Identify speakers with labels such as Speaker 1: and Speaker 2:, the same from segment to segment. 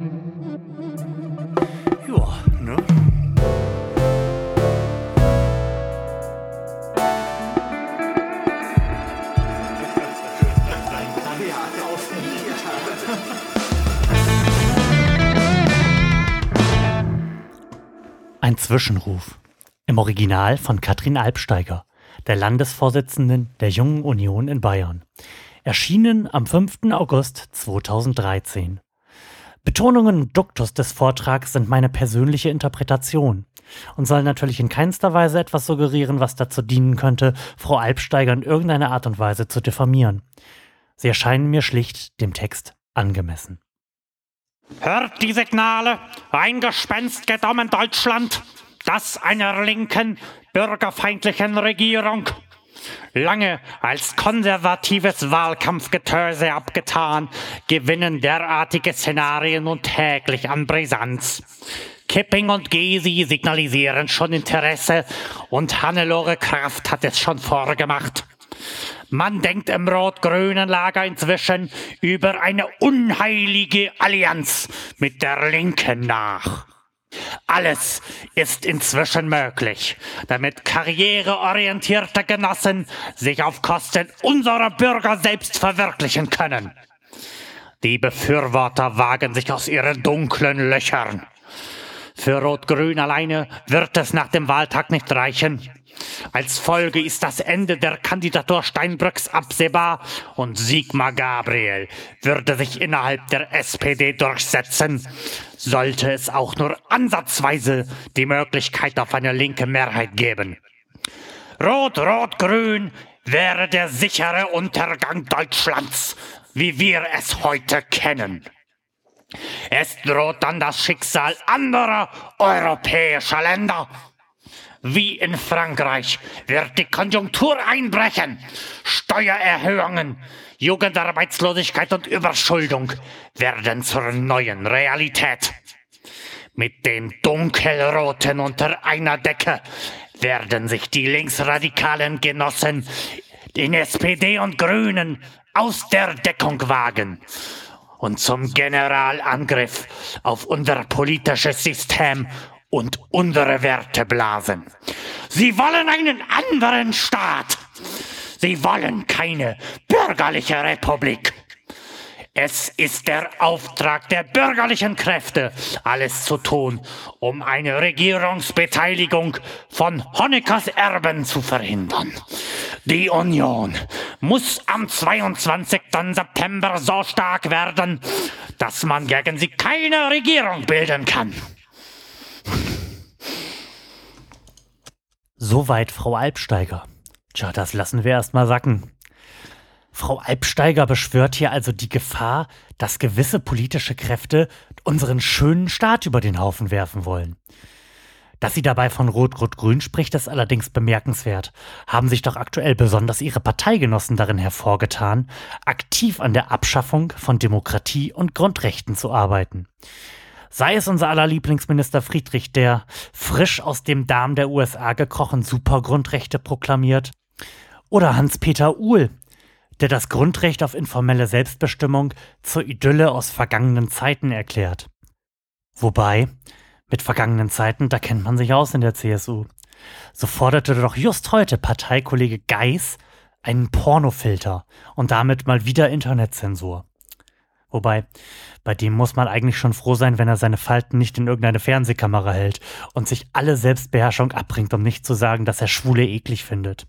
Speaker 1: Ja, ne? Ein Zwischenruf. Im Original von Katrin Albsteiger, der Landesvorsitzenden der Jungen Union in Bayern. Erschienen am 5. August 2013. Betonungen und Duktus des Vortrags sind meine persönliche Interpretation und sollen natürlich in keinster Weise etwas suggerieren, was dazu dienen könnte, Frau Albsteiger in irgendeiner Art und Weise zu diffamieren. Sie erscheinen mir schlicht dem Text angemessen.
Speaker 2: Hört die Signale, ein Gespenst geht um in Deutschland, das einer linken, bürgerfeindlichen Regierung. Lange als konservatives Wahlkampfgetöse abgetan, gewinnen derartige Szenarien nun täglich an Brisanz. Kipping und Gysi signalisieren schon Interesse und Hannelore Kraft hat es schon vorgemacht. Man denkt im rot-grünen Lager inzwischen über eine unheilige Allianz mit der Linken nach. Alles ist inzwischen möglich, damit karriereorientierte Genossen sich auf Kosten unserer Bürger selbst verwirklichen können. Die Befürworter wagen sich aus ihren dunklen Löchern. Für Rot-Grün alleine wird es nach dem Wahltag nicht reichen. Als Folge ist das Ende der Kandidatur Steinbrücks absehbar und Sigmar Gabriel würde sich innerhalb der SPD durchsetzen, sollte es auch nur ansatzweise die Möglichkeit auf eine linke Mehrheit geben. Rot-Rot-Grün wäre der sichere Untergang Deutschlands, wie wir es heute kennen. Es droht dann das Schicksal anderer europäischer Länder. Wie in Frankreich wird die Konjunktur einbrechen. Steuererhöhungen, Jugendarbeitslosigkeit und Überschuldung werden zur neuen Realität. Mit den Dunkelroten unter einer Decke werden sich die linksradikalen Genossen in SPD und Grünen aus der Deckung wagen und zum Generalangriff auf unser politisches System und unsere Werte blasen. Sie wollen einen anderen Staat. Sie wollen keine bürgerliche Republik. Es ist der Auftrag der bürgerlichen Kräfte, alles zu tun, um eine Regierungsbeteiligung von Honeckers Erben zu verhindern. Die Union muss am 22. September so stark werden, dass man gegen sie keine Regierung bilden kann.
Speaker 1: Soweit Frau Albsteiger. Tja, das lassen wir erst mal sacken. Frau Albsteiger beschwört hier also die Gefahr, dass gewisse politische Kräfte unseren schönen Staat über den Haufen werfen wollen. Dass sie dabei von Rot-Rot-Grün spricht, ist allerdings bemerkenswert. Haben sich doch aktuell besonders ihre Parteigenossen darin hervorgetan, aktiv an der Abschaffung von Demokratie und Grundrechten zu arbeiten. Sei es unser aller Lieblingsminister Friedrich, der frisch aus dem Darm der USA gekrochen Supergrundrechte proklamiert, oder Hans-Peter Uhl, der das Grundrecht auf informelle Selbstbestimmung zur Idylle aus vergangenen Zeiten erklärt. Wobei, mit vergangenen Zeiten, da kennt man sich aus in der CSU. So forderte doch just heute Parteikollege Geis einen Pornofilter und damit mal wieder Internetzensur. Wobei, bei dem muss man eigentlich schon froh sein, wenn er seine Falten nicht in irgendeine Fernsehkamera hält und sich alle Selbstbeherrschung abbringt, um nicht zu sagen, dass er Schwule eklig findet.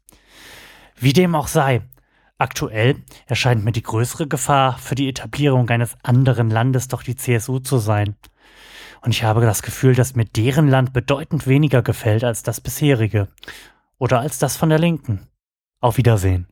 Speaker 1: Wie dem auch sei, aktuell erscheint mir die größere Gefahr für die Etablierung eines anderen Landes doch die CSU zu sein. Und ich habe das Gefühl, dass mir deren Land bedeutend weniger gefällt als das bisherige. Oder als das von der Linken. Auf Wiedersehen.